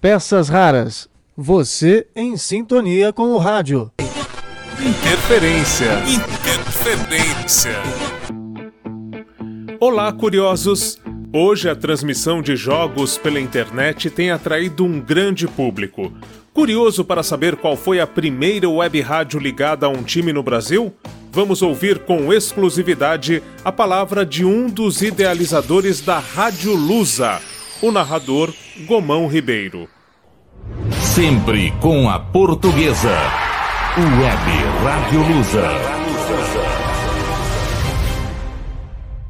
Peças raras. Você em sintonia com o rádio. Interferência. Interferência. Olá, curiosos! Hoje a transmissão de jogos pela internet tem atraído um grande público. Curioso para saber qual foi a primeira web rádio ligada a um time no Brasil? Vamos ouvir com exclusividade a palavra de um dos idealizadores da Rádio Lusa, o narrador Gomão Ribeiro. Sempre com a portuguesa. Web Rádio Lusa.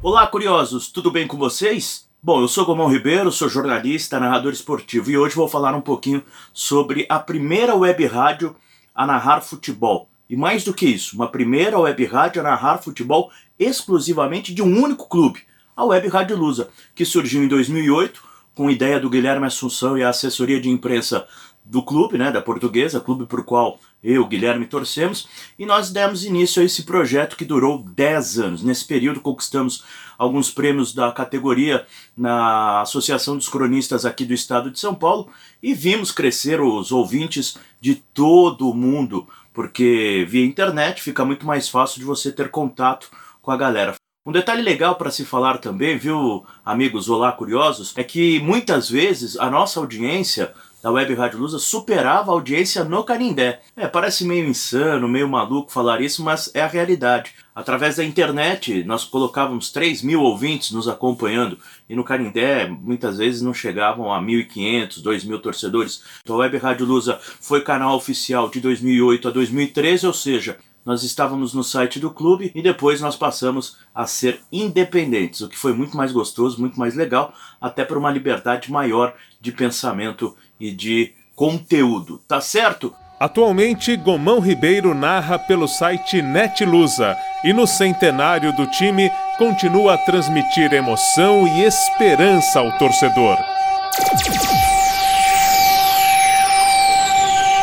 Olá, curiosos, tudo bem com vocês? Bom, eu sou Gomão Ribeiro, sou jornalista, narrador esportivo e hoje vou falar um pouquinho sobre a primeira web rádio a narrar futebol. E mais do que isso, uma primeira web rádio a narrar futebol exclusivamente de um único clube, a Web Rádio Lusa, que surgiu em 2008 com ideia do Guilherme Assunção e a assessoria de imprensa do clube, né, da portuguesa, clube por qual eu, Guilherme, torcemos, e nós demos início a esse projeto que durou 10 anos. Nesse período conquistamos alguns prêmios da categoria na Associação dos Cronistas aqui do estado de São Paulo e vimos crescer os ouvintes de todo o mundo, porque via internet fica muito mais fácil de você ter contato com a galera. Um detalhe legal para se falar também, viu, amigos olá curiosos, é que muitas vezes a nossa audiência da Web Rádio Lusa superava a audiência no Canindé. É, parece meio insano, meio maluco falar isso, mas é a realidade. Através da internet, nós colocávamos 3 mil ouvintes nos acompanhando e no Canindé muitas vezes não chegavam a 1.500, 2.000 torcedores. Então a Web Rádio Lusa foi canal oficial de 2008 a 2013, ou seja, nós estávamos no site do clube e depois nós passamos a ser independentes, o que foi muito mais gostoso, muito mais legal, até por uma liberdade maior de pensamento e de conteúdo, tá certo? Atualmente, Gomão Ribeiro narra pelo site Netlusa e no centenário do time continua a transmitir emoção e esperança ao torcedor.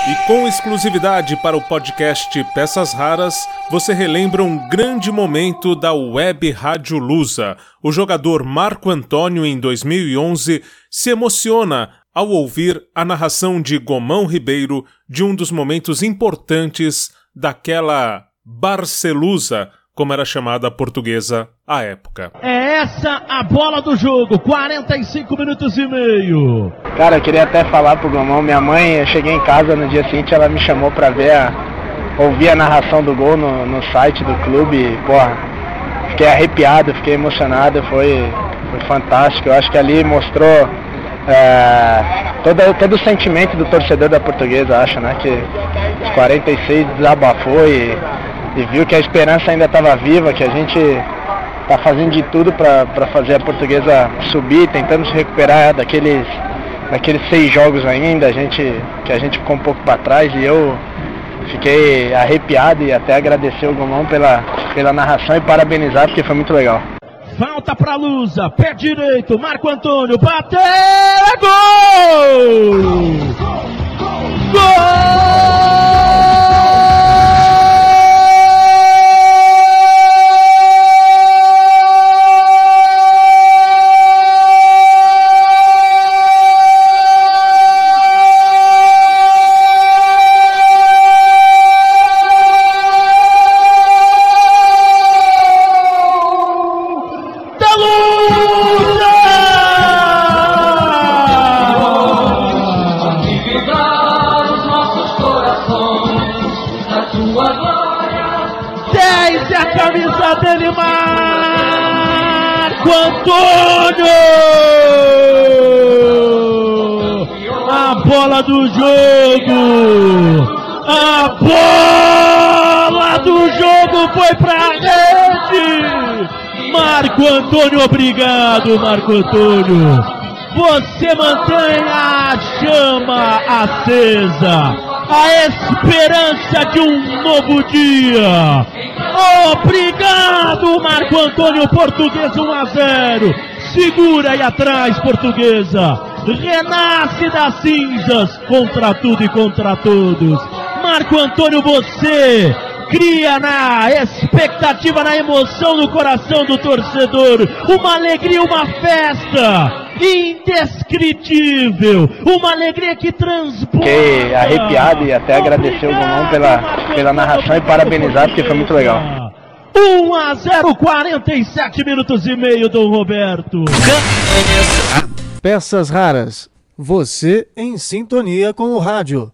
E com exclusividade para o podcast Peças Raras, você relembra um grande momento da Web Rádio Lusa. O jogador Marco Antônio, em 2011, se emociona ao ouvir a narração de Gomão Ribeiro de um dos momentos importantes daquela Barcelusa, como era chamada a portuguesa à época. É essa a bola do jogo, 45 minutos e meio. Cara, eu queria até falar pro Gomão, minha mãe, eu cheguei em casa no dia seguinte, ela me chamou pra ver a, ouvir a narração do gol no, no site do clube, e, porra, fiquei arrepiado, fiquei emocionado, foi, foi fantástico, eu acho que ali mostrou é, todo, todo o sentimento do torcedor da portuguesa, acho, né? Que os 46 desabafou e, e viu que a esperança ainda estava viva, que a gente está fazendo de tudo para fazer a portuguesa subir, tentando se recuperar daqueles, daqueles seis jogos ainda, a gente, que a gente ficou um pouco para trás e eu fiquei arrepiado e até agradecer o Gomão pela, pela narração e parabenizar porque foi muito legal. Falta para Lusa, pé direito, Marco Antônio, bateu, é gol! Antônio! A bola do jogo! A bola do jogo foi pra rede! Marco Antônio, obrigado, Marco Antônio! Você mantém a chama acesa, a esperança de um novo dia. Obrigado, Marco Antônio Portuguesa 1 a 0. Segura aí atrás, Portuguesa. Renasce das cinzas contra tudo e contra todos. Marco Antônio, você cria na expectativa, na emoção no coração do torcedor uma alegria, uma festa. Indescritível, uma alegria que transborda. Fiquei arrepiado e até agradecer o Gomão pela, pela narração e parabenizar porque foi muito legal. 1 a 0, 47 minutos e meio, Dom Roberto. Peças raras. Você em sintonia com o rádio.